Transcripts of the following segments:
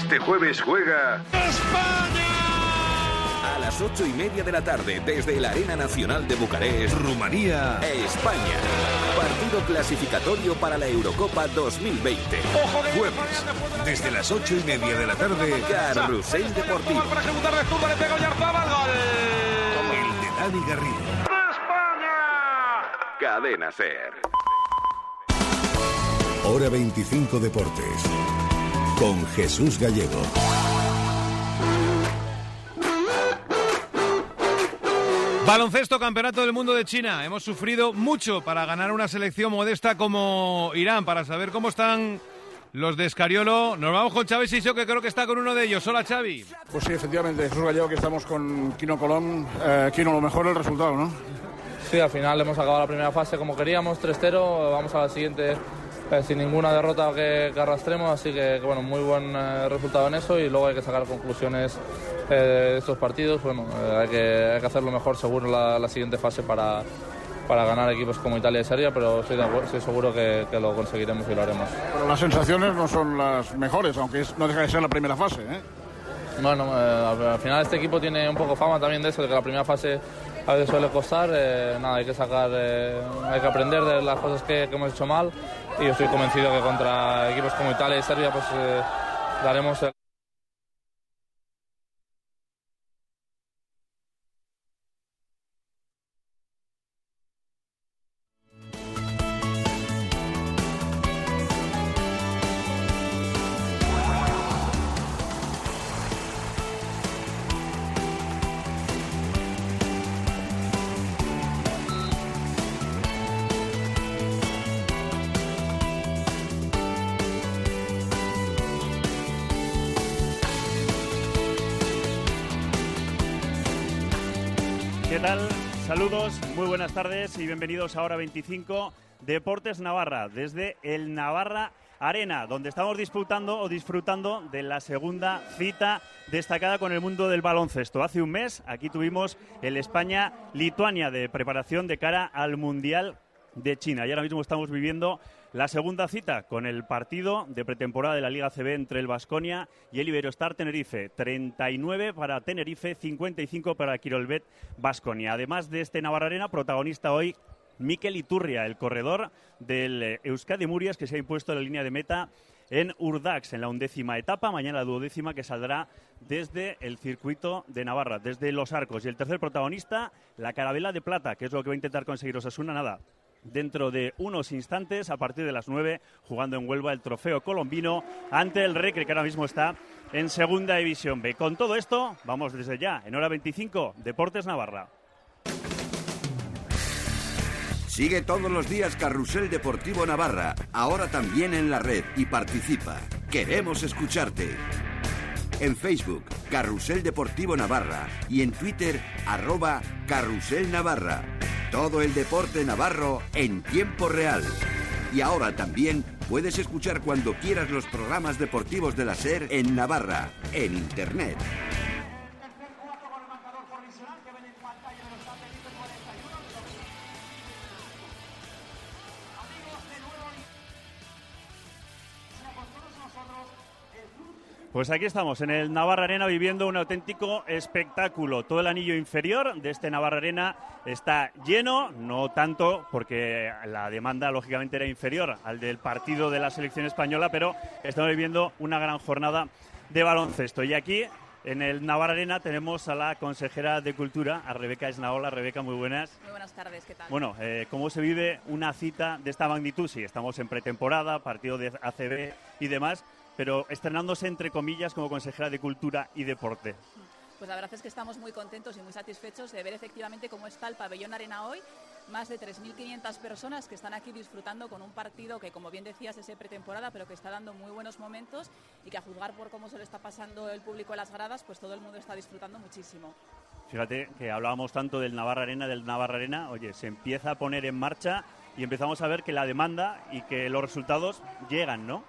Este jueves juega ¡España! A las ocho y media de la tarde, desde la Arena Nacional de Bucarest, Rumanía. España. Partido clasificatorio para la Eurocopa 2020. Ojo que jueves, desde las ocho y media de la tarde, Carrusel Deportivo. Para ejecutar de zurda, le pega Oyarzabal, gol. el de Dani Garrido. Cadena Ser. Hora 25 Deportes. Con Jesús Gallego. Baloncesto Campeonato del Mundo de China. Hemos sufrido mucho para ganar una selección modesta como Irán, para saber cómo están los de Escariolo. Nos vamos con Xavi Siso, que creo que está con uno de ellos. Hola, Xavi. Pues sí, efectivamente, Jesús Gallego, que estamos con Kino Colón. Eh, Kino, lo mejor el resultado, ¿no? Sí, al final hemos acabado la primera fase como queríamos, 3-0. Vamos a la siguiente eh, sin ninguna derrota que, que arrastremos, así que, bueno, muy buen eh, resultado en eso y luego hay que sacar conclusiones eh, de estos partidos. Bueno, hay, que, hay que hacerlo mejor seguro la, la siguiente fase para, para ganar equipos como Italia y Serbia, pero estoy, seguro que, que lo conseguiremos y lo haremos. Pero las sensaciones no son las mejores, aunque es- no deja de ser la primera fase, ¿eh? Bueno, eh, al final este equipo tiene un poco fama también de eso, de que la primera fase a veces suele costar. eh, nada, hay que sacar, eh, hay que aprender de las cosas que, que hemos hecho mal y yo estoy convencido que contra equipos como Italia y Serbia pues eh, daremos el- Saludos, muy buenas tardes y bienvenidos a Hora 25 Deportes Navarra, desde el Navarra Arena, donde estamos disputando o disfrutando de la segunda cita destacada con el mundo del baloncesto. Hace un mes aquí tuvimos el España-Lituania de preparación de cara al Mundial de China y ahora mismo estamos viviendo la segunda cita con el partido de pretemporada de la Liga CB entre el Vasconia y el Iberostar Tenerife. 39 para Tenerife, 55 para Quirolbet Vasconia. Además de este Navarra Arena, protagonista hoy Miquel Iturria, el corredor del eh, Euskadi Murias, que se ha impuesto en la línea de meta en Urdax, en la undécima etapa. Mañana la duodécima que saldrá desde el circuito de Navarra, desde Los Arcos. Y el tercer protagonista, la Carabela de Plata, que es lo que va a intentar conseguir Osasuna. Nada, dentro de unos instantes, a partir de las 9, jugando en Huelva el trofeo colombino ante el Recre, que ahora mismo está en Segunda División B. Con todo esto, vamos desde ya, en hora 25, Deportes Navarra. Sigue todos los días Carrusel Deportivo Navarra, ahora también en la red y participa. Queremos escucharte. En Facebook, Carrusel Deportivo Navarra y en Twitter, arroba Carrusel Navarra. Todo el deporte navarro en tiempo real. Y ahora también puedes escuchar cuando quieras los programas deportivos de la SER en Navarra, en Internet. Pues aquí estamos, en el Navarra Arena, viviendo un auténtico espectáculo. Todo el anillo inferior de este Navarra Arena está lleno, no tanto porque la demanda lógicamente era inferior al del partido de la selección española, pero estamos viviendo una gran jornada de baloncesto. Y aquí, en el Navarra Arena, tenemos a la consejera de Cultura, a Rebeca Esnaola. Rebeca, muy buenas. Muy buenas tardes, ¿qué tal? Bueno, eh, ¿cómo se vive una cita de esta magnitud? Sí, estamos en pretemporada, partido de ACB y demás, pero estrenándose entre comillas como consejera de Cultura y Deporte. Pues la verdad es que estamos muy contentos y muy satisfechos de ver efectivamente cómo está el pabellón Arena hoy. Más de 3.500 personas que están aquí disfrutando con un partido que, como bien decías, es de pretemporada, pero que está dando muy buenos momentos y que a juzgar por cómo se le está pasando el público en las gradas, pues todo el mundo está disfrutando muchísimo. Fíjate que hablábamos tanto del Navarra Arena, del Navarra Arena, oye, se empieza a poner en marcha y empezamos a ver que la demanda y que los resultados llegan, ¿no?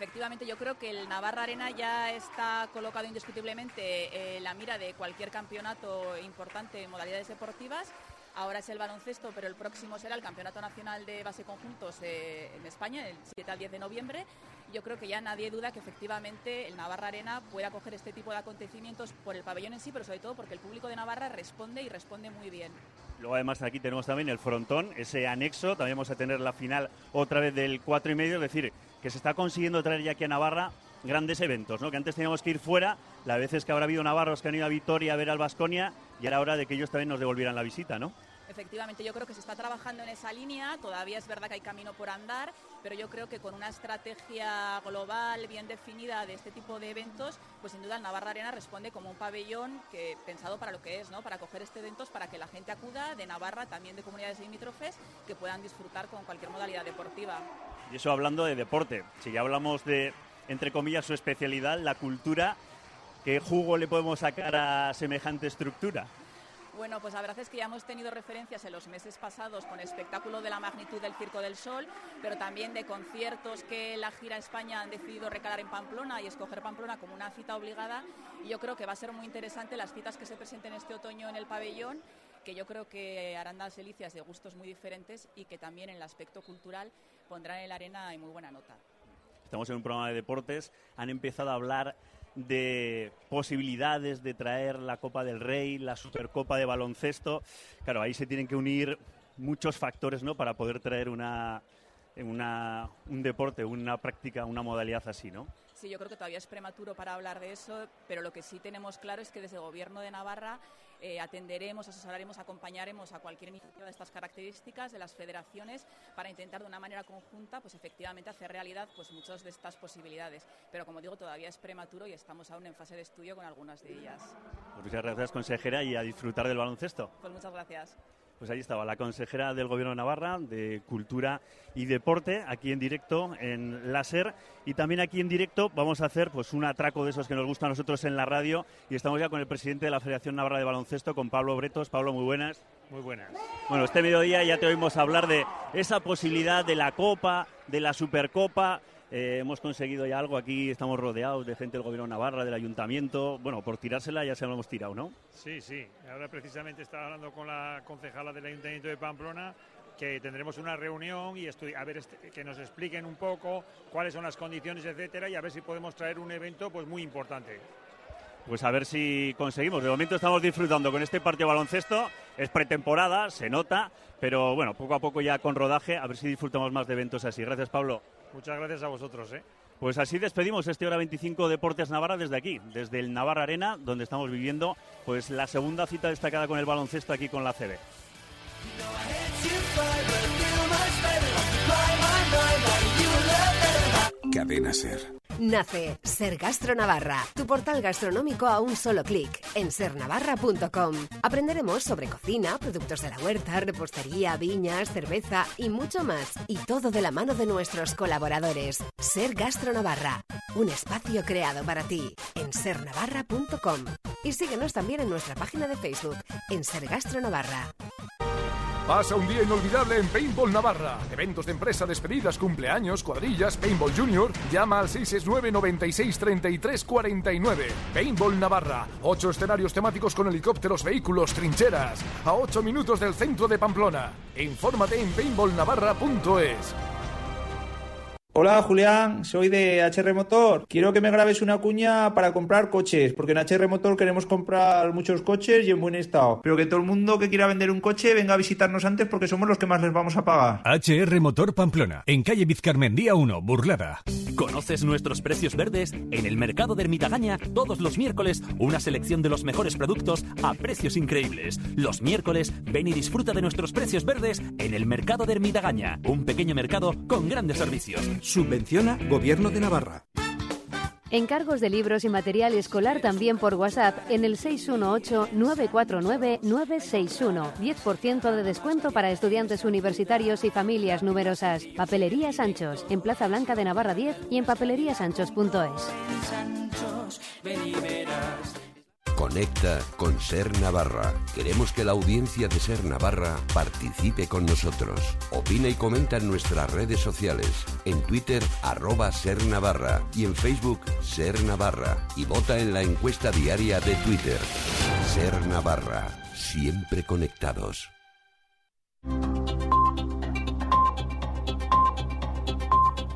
Efectivamente, yo creo que el Navarra Arena ya está colocado indiscutiblemente en la mira de cualquier campeonato importante en modalidades deportivas. Ahora es el baloncesto, pero el próximo será el Campeonato Nacional de Base Conjuntos eh, en España, el 7 al 10 de noviembre. Yo creo que ya nadie duda que efectivamente el Navarra Arena puede acoger este tipo de acontecimientos por el pabellón en sí, pero sobre todo porque el público de Navarra responde y responde muy bien. Luego además aquí tenemos también el frontón, ese anexo, también vamos a tener la final otra vez del 4 y medio, es decir, que se está consiguiendo traer ya aquí a Navarra grandes eventos, ¿no? Que antes teníamos que ir fuera, la veces que habrá habido navarros que han ido a Vitoria a ver al Vasconia y era hora de que ellos también nos devolvieran la visita, ¿no? Efectivamente, yo creo que se está trabajando en esa línea, todavía es verdad que hay camino por andar, pero yo creo que con una estrategia global bien definida de este tipo de eventos, pues sin duda el Navarra Arena responde como un pabellón que pensado para lo que es, ¿no? Para coger este eventos para que la gente acuda de Navarra, también de comunidades limítrofes, que puedan disfrutar con cualquier modalidad deportiva. Y eso hablando de deporte, si ya hablamos de entre comillas, su especialidad, la cultura. ¿Qué jugo le podemos sacar a semejante estructura? Bueno, pues la verdad es que ya hemos tenido referencias en los meses pasados con espectáculo de la magnitud del Circo del Sol, pero también de conciertos que la gira España han decidido recalar en Pamplona y escoger Pamplona como una cita obligada. Y yo creo que va a ser muy interesante las citas que se presenten este otoño en el pabellón que yo creo que harán las delicias de gustos muy diferentes y que también en el aspecto cultural pondrán en la arena en muy buena nota estamos en un programa de deportes, han empezado a hablar de posibilidades de traer la Copa del Rey, la Supercopa de baloncesto. Claro, ahí se tienen que unir muchos factores ¿no? para poder traer una, un deporte, una práctica, una modalidad así, ¿no? Sí, yo creo que todavía es prematuro para hablar de eso, pero lo que sí tenemos claro es que desde el Gobierno de Navarra eh, atenderemos, asesoraremos, acompañaremos a cualquier iniciativa de estas características de las federaciones para intentar de una manera conjunta, pues efectivamente hacer realidad pues muchas de estas posibilidades. Pero como digo, todavía es prematuro y estamos aún en fase de estudio con algunas de ellas. Pues muchas gracias, consejera, y a disfrutar del baloncesto. Pues muchas gracias. Pues ahí estaba la consejera del Gobierno de Navarra de Cultura y Deporte, aquí en directo en Láser. Y también aquí en directo vamos a hacer pues un atraco de esos que nos gusta a nosotros en la radio. Y estamos ya con el presidente de la Federación Navarra de Baloncesto, con Pablo Bretos. Pablo, muy buenas. Muy buenas. Bueno, este mediodía ya te oímos hablar de esa posibilidad de la Copa, de la Supercopa. Eh, hemos conseguido ya algo aquí, estamos rodeados de gente del Gobierno de Navarra, del Ayuntamiento. Bueno, por tirársela ya se lo hemos tirado, ¿no? Sí, sí. Ahora precisamente estaba hablando con la concejala del Ayuntamiento de Pamplona que tendremos una reunión y a ver este, que nos expliquen un poco cuáles son las condiciones, etcétera, y a ver si podemos traer un evento pues muy importante. Pues a ver si conseguimos. De momento estamos disfrutando con este partido baloncesto. Es pretemporada, se nota, pero bueno, poco a poco ya con rodaje, a ver si disfrutamos más de eventos así. Gracias, Pablo. Muchas gracias a vosotros. ¿eh? Pues así despedimos este Hora 25 Deportes Navarra desde aquí, desde el Navarra Arena, donde estamos viviendo pues la segunda cita destacada con el baloncesto aquí con la CB. Cadena Ser. Nace Ser Gastro Navarra, tu portal gastronómico a un solo clic en sernavarra.com. Aprenderemos sobre cocina, productos de la huerta, repostería, viñas, cerveza y mucho más. Y todo de la mano de nuestros colaboradores. Ser Gastro Navarra, un espacio creado para ti en sernavarra.com. Y síguenos también en nuestra página de Facebook en Ser Gastro Navarra. Pasa un día inolvidable en Paintball Navarra. Eventos de empresa, despedidas, cumpleaños, cuadrillas, Paintball Junior. Llama al 669 96 33 49. Paintball Navarra. Ocho escenarios temáticos con helicópteros, vehículos, trincheras. A ocho minutos del centro de Pamplona. Infórmate en paintballnavarra.es. Hola Julián, soy de HR Motor. Quiero que me grabes una cuña para comprar coches, porque en HR Motor queremos comprar muchos coches y en buen estado. Pero que todo el mundo que quiera vender un coche venga a visitarnos antes porque somos los que más les vamos a pagar. HR Motor Pamplona, en calle Vizcarmendía 1, Burlada. ¿Conoces nuestros precios verdes? En el mercado de Ermitagaña, todos los miércoles, una selección de los mejores productos a precios increíbles. Los miércoles, ven y disfruta de nuestros precios verdes en el mercado de Ermitagaña, un pequeño mercado con grandes servicios. Subvenciona Gobierno de Navarra. Encargos de libros y material escolar también por WhatsApp en el 618-949-961. 10% de descuento para estudiantes universitarios y familias numerosas. Papelería Sanchos, en Plaza Blanca de Navarra 10 y en papeleriasanchos.es. Conecta con Ser Navarra. Queremos que la audiencia de Ser Navarra participe con nosotros. Opina y comenta en nuestras redes sociales. En Twitter, arroba Ser Navarra. Y en Facebook, Ser Navarra. Y vota en la encuesta diaria de Twitter. Ser Navarra. Siempre conectados.